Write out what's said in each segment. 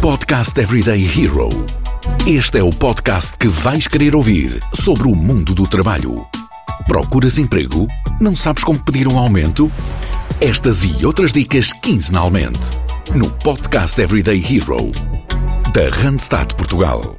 Podcast Everyday Hero. Este é o podcast que vais querer ouvir sobre o mundo do trabalho. Procuras emprego? Não sabes como pedir um aumento? Estas e outras dicas quinzenalmente no Podcast Everyday Hero da Randstad Portugal.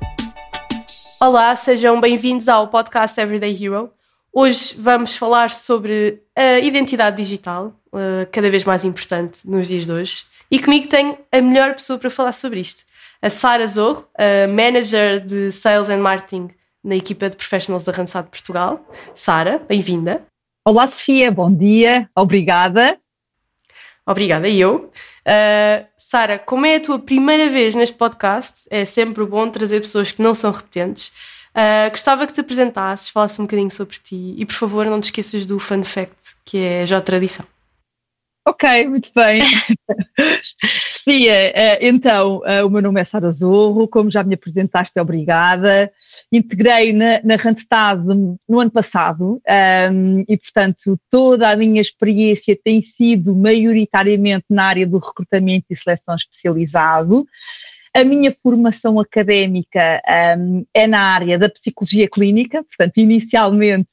Olá, sejam bem-vindos ao podcast Everyday Hero. Hoje vamos falar sobre a identidade digital, uh, cada vez mais importante nos dias de hoje. E comigo tenho a melhor pessoa para falar sobre isto, a Sara Zorro, a Manager de Sales and Marketing na equipa de Professionals da Randstad Portugal. Sara, bem-vinda. Olá, Sofia, bom dia, obrigada. Obrigada, eu. Uh, Sara, como é a tua primeira vez neste podcast, é sempre bom trazer pessoas que não são repetentes. Uh, gostava que te apresentasses, falasses um bocadinho sobre ti e, por favor, não te esqueças do fun fact, que é já tradição. Ok, muito bem. Sofia, eh, então, eh, o meu nome é Sara Zorro, como já me apresentaste, obrigada. Integrei na, na Randstad no ano passado um, ehm, e, portanto, toda a minha experiência tem sido maioritariamente na área do recrutamento e seleção especializado. A minha formação académica um, é na área da psicologia clínica, portanto, inicialmente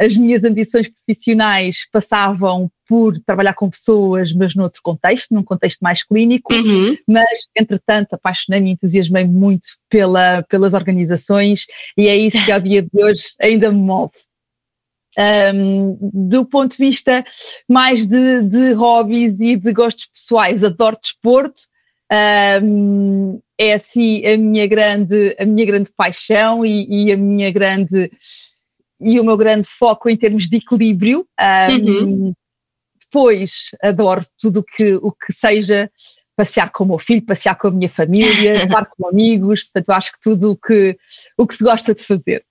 as minhas ambições profissionais passavam por trabalhar com pessoas, mas noutro contexto, num contexto mais clínico, uhum. mas entretanto apaixonei-me e entusiasmei muito pela, pelas organizações e é isso que ao dia de hoje ainda me move. Um, do ponto de vista mais de, de hobbies e de gostos pessoais, adoro desporto, um, é assim a minha grande, a minha grande paixão e, e, a minha grande e o meu grande foco em termos de equilíbrio. Um, uhum. Depois adoro tudo que, o que seja passear com o meu filho, passear com a minha família, estar com amigos, portanto acho que tudo o que, o que se gosta de fazer.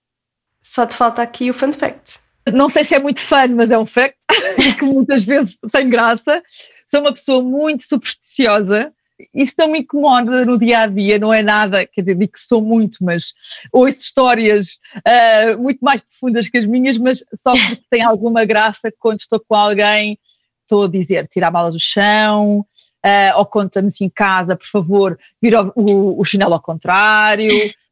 Só te falta aqui o fun fact. Não sei se é muito fun, mas é um fact que muitas vezes tem graça. Sou uma pessoa muito supersticiosa isso não me incomoda no dia a dia, não é nada, quer dizer, digo que sou muito, mas ouço histórias uh, muito mais profundas que as minhas, mas só porque tem alguma graça quando estou com alguém, estou a dizer, tirar a mala do chão, uh, ou conta-me em casa, por favor, vira o, o, o chinelo ao contrário.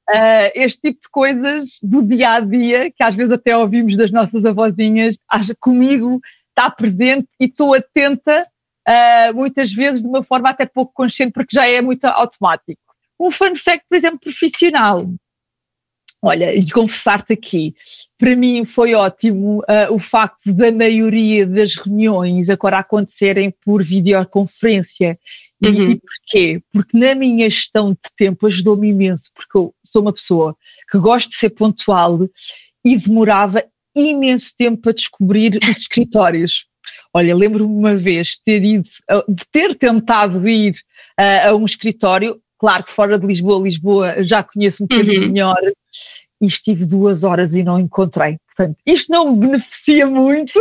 Uh, este tipo de coisas do dia a dia, que às vezes até ouvimos das nossas avózinhas, comigo está presente e estou atenta uh, muitas vezes de uma forma até pouco consciente, porque já é muito automático. Um fun fact, por exemplo, profissional. Olha, e confessar-te aqui, para mim foi ótimo uh, o facto da maioria das reuniões agora acontecerem por videoconferência. Uhum. E, porquê? Porque na minha gestão de tempo ajudou-me imenso, porque eu sou uma pessoa que gosto de ser pontual e demorava imenso tempo a descobrir os escritórios. Olha, lembro-me uma vez ter ido, de ter tentado ir uh, a um escritório, claro que fora de Lisboa, Lisboa já conheço um bocadinho uhum. melhor, e estive duas horas e não encontrei. Portanto, isto não me beneficia muito,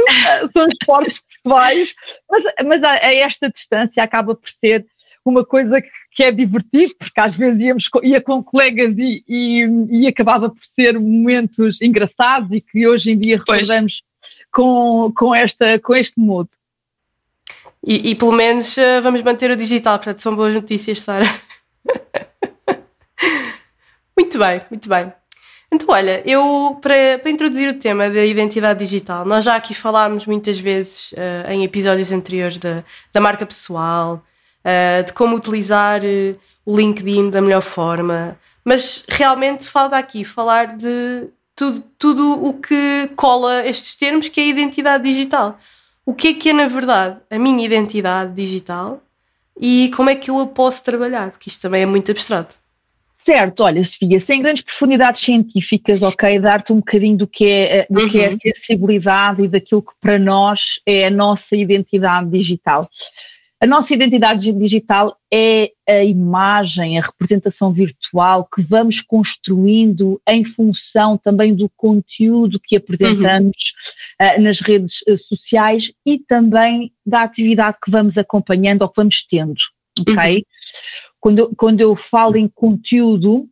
são esforços pessoais, mas, mas a, a, esta distância acaba por ser uma coisa que, que é divertido, porque às vezes íamos, ia com colegas e, e, e, acabava por ser momentos engraçados e que hoje em dia recordamos com, com, esta, com este mood. E, e pelo menos uh, vamos manter o digital, portanto são boas notícias, Sara. muito bem, muito bem. Então, olha, eu para, para, introduzir o tema da identidade digital, nós já aqui falámos muitas vezes uh, em episódios anteriores da, da marca pessoal, uh, de como utilizar uh, o LinkedIn da melhor forma, mas realmente falta aqui falar de tudo, tudo o que cola estes termos, que é a identidade digital. O que é que é, na verdade, a minha identidade digital e como é que eu a posso trabalhar? Porque isto também é muito abstrato. Certo, olha, Sofia, sem grandes profundidades científicas, ok, dar-te um bocadinho do que, é, do uhum. que é a uhum. sensibilidade e daquilo que para nós é a nossa identidade digital. A nossa identidade digital é a imagem, a representação virtual que vamos construindo em função também do conteúdo que apresentamos uhum. uh, nas redes uh, sociais e também da atividade que vamos acompanhando ou que vamos tendo, ok? Uhum. Quando, quando eu falo em conteúdo,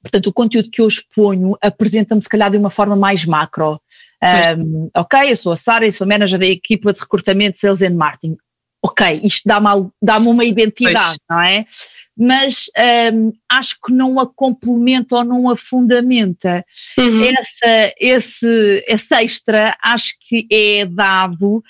portanto, o conteúdo que eu exponho apresenta-me se calhar de uma forma mais macro. Um, ok, eu sou a Sara e sou a manager da equipa de recrutamento, sales and marketing ok, isto dá-me dá uma identidade, pois. não é? Mas um, acho que não a complementa ou não a fundamenta. Uhum. Essa, esse, esse extra acho que é dado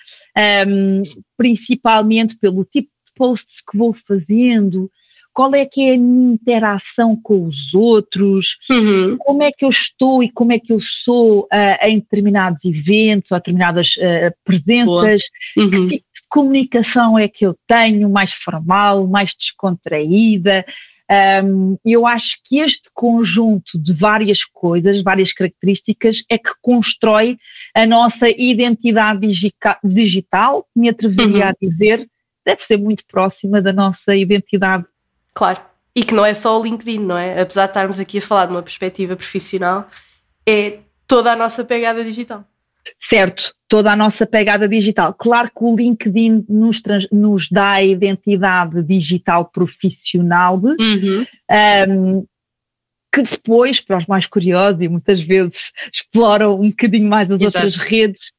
um, principalmente pelo tipo de posts que vou fazendo, qual é que é a minha interação com os outros, uhum. como é que eu estou e como é que eu sou uh, em determinados eventos ou determinadas uh, presenças, uhum. que tipo comunicação é que eu tenho, mais formal, mais descontraída. Um, eu acho que este conjunto de várias coisas, várias características, é que constrói a nossa identidade digital, me atreveria uhum. a dizer, deve ser muito próxima da nossa identidade Claro. E que não é só o LinkedIn, não é? Apesar de estarmos aqui a falar de uma perspectiva profissional, é toda a nossa pegada digital. Certo, toda a nossa pegada digital. Claro que o LinkedIn nos, trans, nos dá a identidade digital profissional, uhum. um, que depois, para os mais curiosos, e muitas vezes exploram um bocadinho mais as Exato. outras redes,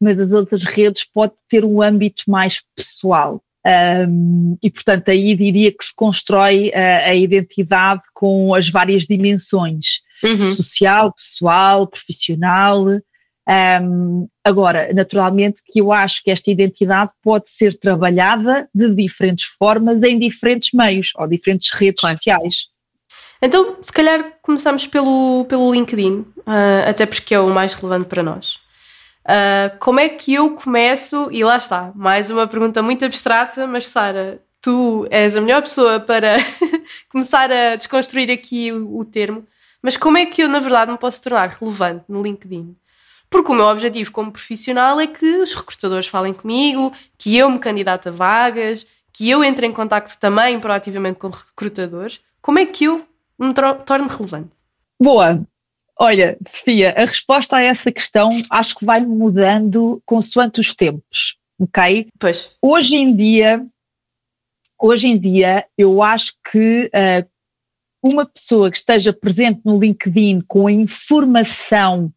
mas as outras redes pode ter um âmbito mais pessoal. Um, e, portanto, aí diria que se constrói a, a identidade com as várias dimensões: uhum. social, pessoal, profissional. Um, agora, naturalmente, que eu acho que esta identidade pode ser trabalhada de diferentes formas em diferentes meios ou diferentes redes claro. sociais. Então, se calhar começamos pelo, pelo LinkedIn, uh, até porque é o mais relevante para nós. Uh, como é que eu começo? E lá está, mais uma pergunta muito abstrata, mas Sara, tu és a melhor pessoa para começar a desconstruir aqui o, o, termo. Mas como é que eu, na verdade, me posso tornar relevante no LinkedIn? Porque o meu objetivo como profissional é que os recrutadores falem comigo, que eu me candidate a vagas, que eu entre em contato também proativamente com recrutadores. Como é que eu me torno relevante? Boa, Olha, Sofia, a resposta a essa questão acho que vai mudando consoante os tempos, ok? Pois. Hoje em dia, hoje em dia, eu acho que uh, uma pessoa que esteja presente no LinkedIn com a informação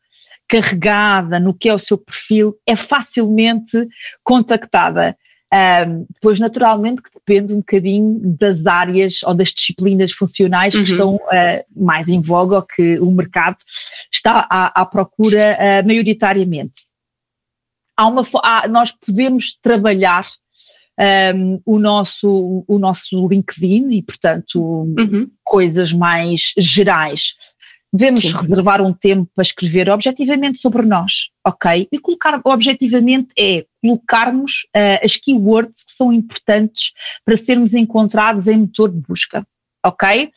carregada no que é o seu perfil é facilmente contactada. Um, depois, naturalmente, que depende um bocadinho das áreas ou das disciplinas funcionais uhum. que estão uh, mais em voga ou que o mercado está à, à procura uh, maioritariamente. Há uma, há, nós podemos trabalhar um, o, nosso, o nosso LinkedIn e, portanto, uhum. coisas mais gerais Devemos Sim. reservar um tempo para escrever objetivamente sobre nós, ok? E colocar objetivamente é colocarmos uh, as keywords que são importantes para sermos encontrados em motor de busca, ok?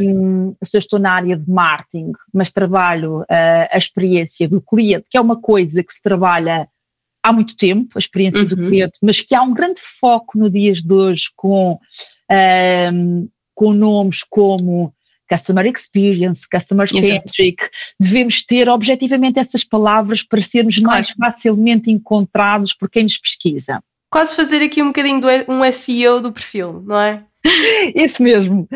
Um, se eu estou na área de marketing, mas trabalho uh, a experiência do cliente, que é uma coisa que se trabalha há muito tempo, a experiência uhum. do cliente, mas que há um grande foco no dias de hoje com, um, com nomes como customer experience, customer centric, Exato. devemos ter objetivamente essas palavras para sermos claro. mais facilmente encontrados por quem nos pesquisa. Quase fazer aqui um bocadinho do um SEO do perfil, não é? Isso mesmo.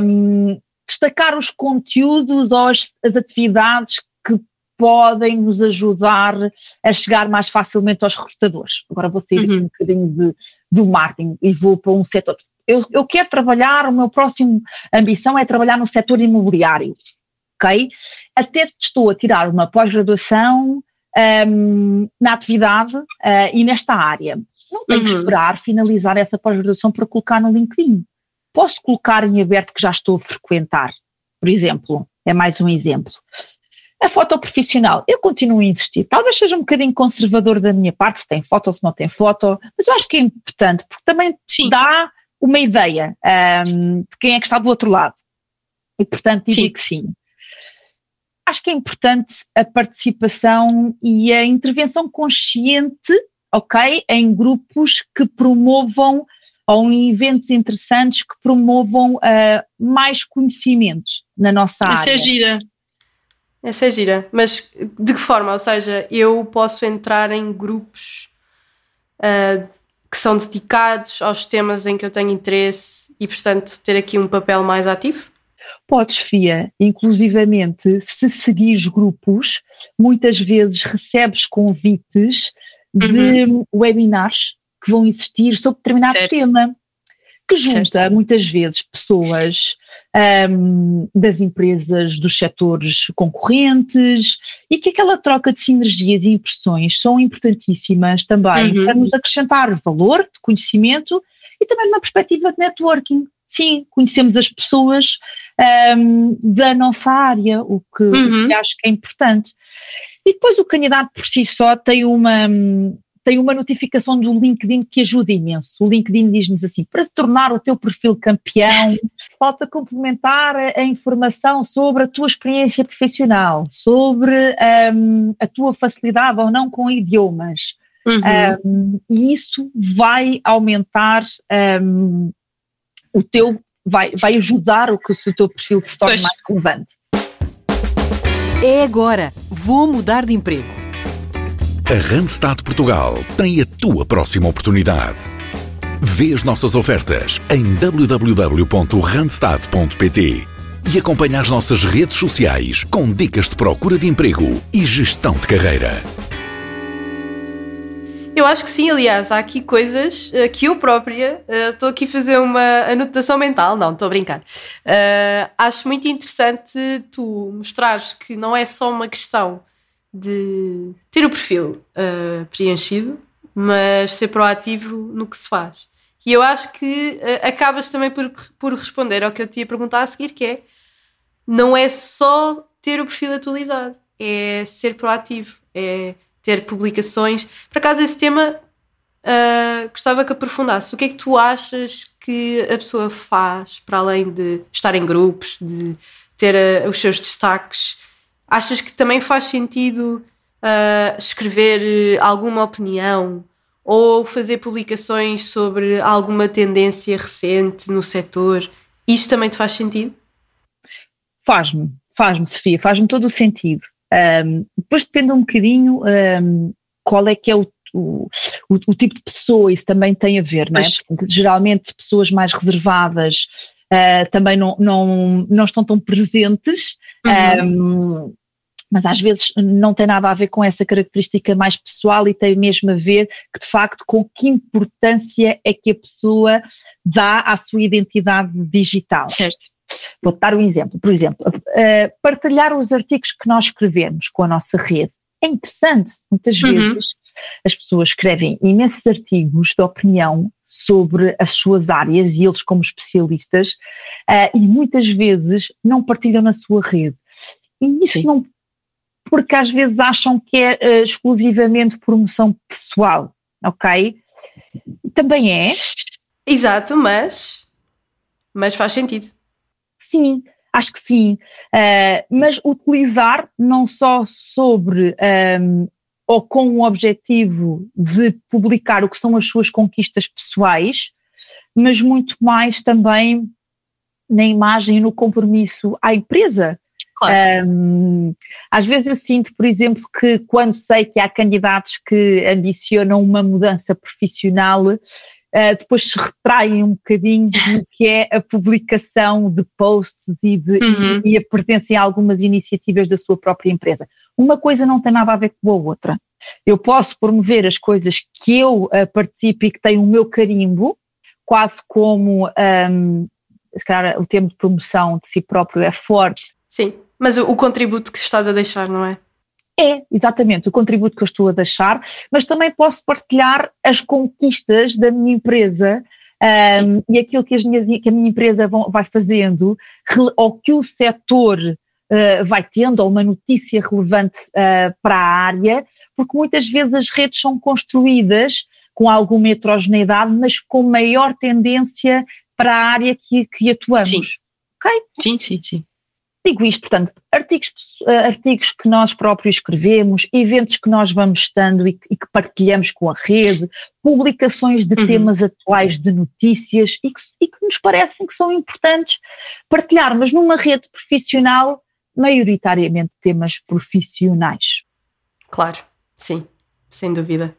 Um, destacar os conteúdos ou as, as atividades que podem nos ajudar a chegar mais facilmente aos recrutadores. Agora vou sair uhum. aqui um bocadinho de, do marketing e vou para um setor eu, eu quero trabalhar, o meu próximo ambição é trabalhar no setor imobiliário, ok? Até estou a tirar uma pós-graduação um, na atividade uh, e nesta área. Não tenho uhum. que esperar finalizar essa pós-graduação para colocar no LinkedIn. Posso colocar em aberto que já estou a frequentar, por exemplo, é mais um exemplo. A foto profissional, eu continuo a insistir. Talvez seja um bocadinho conservador da minha parte, se tem foto ou se não tem foto, mas eu acho que é importante, porque também Sim. dá uma ideia um, de quem é que está do outro lado. E, portanto, diria sim. que sim. Acho que é importante a participação e a intervenção consciente, ok, em grupos que promovam ou em eventos interessantes que promovam uh, mais conhecimento na nossa área. Essa é gira. Essa é gira. Mas de que forma? Ou seja, eu posso entrar em grupos uh, que são dedicados aos temas em que eu tenho interesse e, portanto, ter aqui um papel mais ativo? Podes, Fia, inclusivamente, se seguires grupos, muitas vezes recebes convites de uhum. webinars que vão existir sobre determinado certo. tema que junta certo. muitas vezes pessoas um, das empresas dos setores concorrentes e que aquela troca de sinergias e impressões são importantíssimas também uhum. para nos acrescentar valor de conhecimento e também uma perspectiva de networking. Sim, conhecemos as pessoas um, da nossa área, o que, uhum. o que acho que é importante. E depois o candidato por si só tem uma, tem uma notificação do LinkedIn que ajuda imenso. O LinkedIn diz-nos assim: para se tornar o teu perfil campeão, falta complementar a, a informação sobre a tua experiência profissional, sobre um, a tua facilidade ou não com idiomas. Uhum. Um, e isso vai aumentar um, o teu, vai, vai ajudar o que o teu perfil se torne pois. mais relevante. É agora, vou mudar de emprego a Randstad Portugal tem a tua próxima oportunidade. Vê as nossas ofertas em www.randstad.pt e acompanha as nossas redes sociais com dicas de procura de emprego e gestão de carreira. Eu acho que sim, aliás, há aqui coisas uh, que eu própria estou uh, aqui a fazer uma anotação mental, não, estou a brincar. Uh, acho muito interessante tu mostrares que não é só uma questão de ter o perfil uh, preenchido, mas ser proativo no que se faz. E eu acho que uh, acabas também por, por responder ao que eu te ia perguntar a seguir, que é não é só ter o perfil atualizado, é ser proativo, é ter publicações. Por acaso, esse tema uh, gostava que aprofundasse. O que é que tu achas que a pessoa faz para além de estar em grupos, de ter uh, os seus destaques? Achas que também faz sentido uh, escrever alguma opinião ou fazer publicações sobre alguma tendência recente no setor? Isto também te faz sentido? Faz-me, faz-me, Sofia, faz-me todo o sentido. Um, depois depende um bocadinho um, qual é que é o, o, o, tipo de pessoa, isso também tem a ver, não é? Porque, geralmente pessoas mais reservadas uh, também não, não, não estão tão presentes. Uhum. Um, mas às vezes não tem nada a ver com essa característica mais pessoal e tem mesmo a ver que de facto com que importância é que a pessoa dá à sua identidade digital. Certo. Vou dar um exemplo. Por exemplo, uh, partilhar os artigos que nós escrevemos com a nossa rede. É interessante. Muitas uhum. vezes as pessoas escrevem imensos artigos de opinião sobre as suas áreas e eles como especialistas uh, e muitas vezes não partilham na sua rede. E isso Sim. não porque às vezes acham que é uh, exclusivamente promoção pessoal, ok? Também é. Exato, mas, mas faz sentido. Sim, acho que sim. Uh, mas utilizar não só sobre um, ehm, ou com o objetivo de publicar o que são as suas conquistas pessoais, mas muito mais também na imagem e no compromisso à empresa. Claro. Um, às vezes eu sinto, por exemplo, que quando sei que há candidatos que ambicionam uma mudança profissional, uh, depois se retraem um bocadinho do que é a publicação de posts e, de, uhum. e, e a presença em algumas iniciativas da sua própria empresa. Uma coisa não tem nada a ver com a outra. Eu posso promover as coisas que eu uh, participo e que têm o meu carimbo, quase como um, se calhar o termo de promoção de si próprio é forte. Sim. Mas o contributo que estás a deixar, não é? É, exatamente, o contributo que eu estou a deixar, mas também posso partilhar as conquistas da minha empresa um, e aquilo que, as minhas, que a minha empresa vão, vai fazendo, ou que o setor uh, vai tendo, ou uma notícia relevante uh, para a área, porque muitas vezes as redes são construídas com alguma heterogeneidade, mas com maior tendência para a área que, que atuamos. Sim. Ok? Sim, sim, sim. Digo isto, portanto, artigos, eh, artigos que nós próprios escrevemos, eventos que nós vamos estando e, e que partilhamos com a rede, publicações de uhum. temas atuais de notícias e que, e que nos parecem que são importantes partilhar, mas numa rede profissional, maioritariamente temas profissionais. Claro, sim, sem dúvida.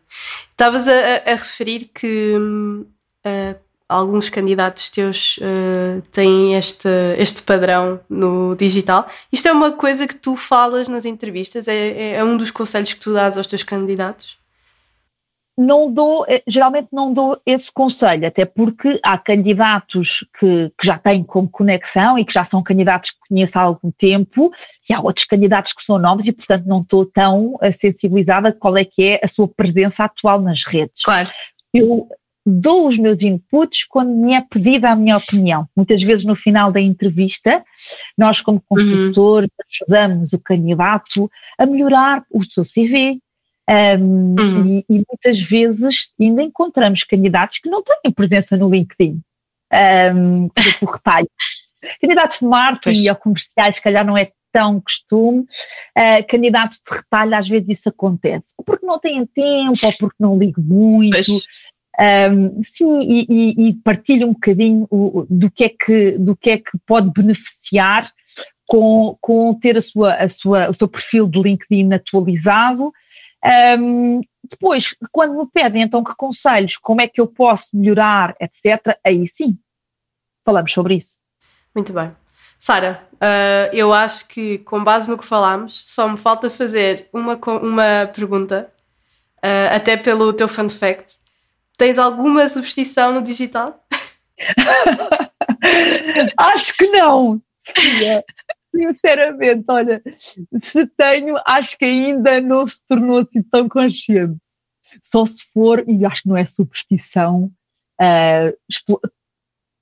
Estavas a, a, referir que uh, alguns candidatos teus uh, têm este, este padrão no digital. Isto é uma coisa que tu falas nas entrevistas? É, é, é, um dos conselhos que tu dás aos teus candidatos? Não dou, eh, geralmente não dou esse conselho, até porque há candidatos que, que, já têm como conexão e que já são candidatos que conheço há algum tempo, e há outros candidatos que são novos e, portanto, não estou tão eh, sensibilizada qual é que é a sua presença atual nas redes. Claro. Eu dou os meus inputs quando me é pedida a minha opinião. Muitas vezes no final da entrevista, nós como consultores uhum. ajudamos o candidato a melhorar o seu CV, um, uhum. e, e, muitas vezes ainda encontramos candidatos que não têm presença no LinkedIn, um, por retalho. candidatos de marketing pois. ou comerciais, se calhar não é tão costume, uh, candidatos de retalho, às vezes isso acontece, ou porque não têm tempo, ou porque não ligam muito. Um, sim, e, e, e partilho um bocadinho o, do, que é que, do que é que pode beneficiar com, com ter a sua, a sua, o seu perfil de LinkedIn atualizado um, depois, quando me pedem então que conselhos, como é que eu posso melhorar, etc., aí sim, falamos sobre isso. Muito bem. Sara, uh, eu acho que com base no que falámos, só me falta fazer uma, uma pergunta, uh, até pelo teu fun fact. Tens alguma substituição no digital? acho que não sinceramente, olha, se tenho, acho que ainda não se tornou assim tão consciente. Só se for, e acho que não é superstição, uh,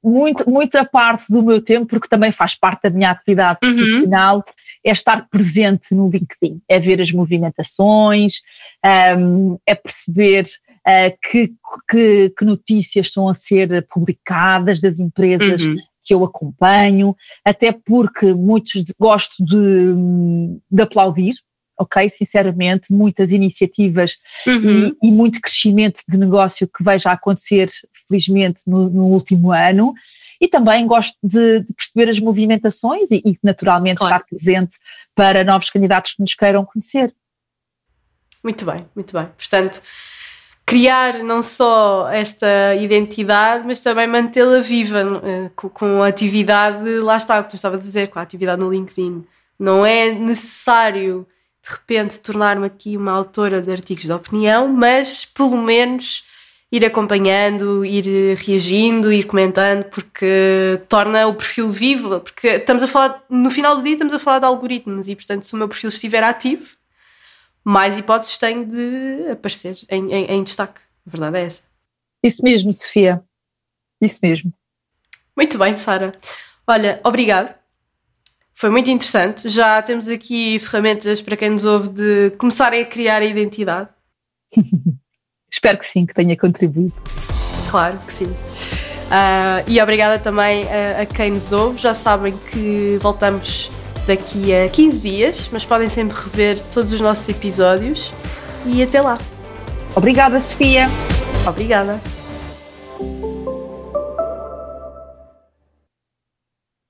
muito, muita parte do meu tempo, porque também faz parte da minha atividade uhum. profissional, é estar presente no LinkedIn, é ver as movimentações, um, é perceber uh, que, que, que, notícias estão a ser publicadas das empresas uhum que eu acompanho, até porque muitos gosto de, de aplaudir, ok? Sinceramente, muitas iniciativas uhum. e, e, muito crescimento de negócio que vejo acontecer, felizmente, no, no último ano. E também gosto de, de perceber as movimentações e, e naturalmente, claro. estar presente para novos candidatos que nos queiram conhecer. Muito bem, muito bem. Portanto, criar não só esta identidade, mas também mantê-la viva eh, com, a atividade, lá está o que tu estavas a dizer, com a atividade no LinkedIn. Não é necessário, de repente, tornar-me aqui uma autora de artigos de opinião, mas pelo menos ir acompanhando, ir reagindo, ir comentando, porque torna o perfil vivo, porque estamos a falar, no final do dia estamos a falar de algoritmos e, portanto, se o meu perfil estiver ativo, mais hipóteses tenho de aparecer em, em, em destaque. A verdade é essa. Isso mesmo, Sofia. Isso mesmo. Muito bem, Sara. Olha, obrigado. Foi muito interessante. Já temos aqui ferramentas para quem nos ouve de começarem a criar a identidade. Espero que sim, que tenha contribuído. Claro que sim. Uh, e obrigada também a, a quem nos ouve. Já sabem que voltamos daqui a 15 dias, mas podem sempre rever todos os nossos episódios e até lá. Obrigada, Sofia. Obrigada.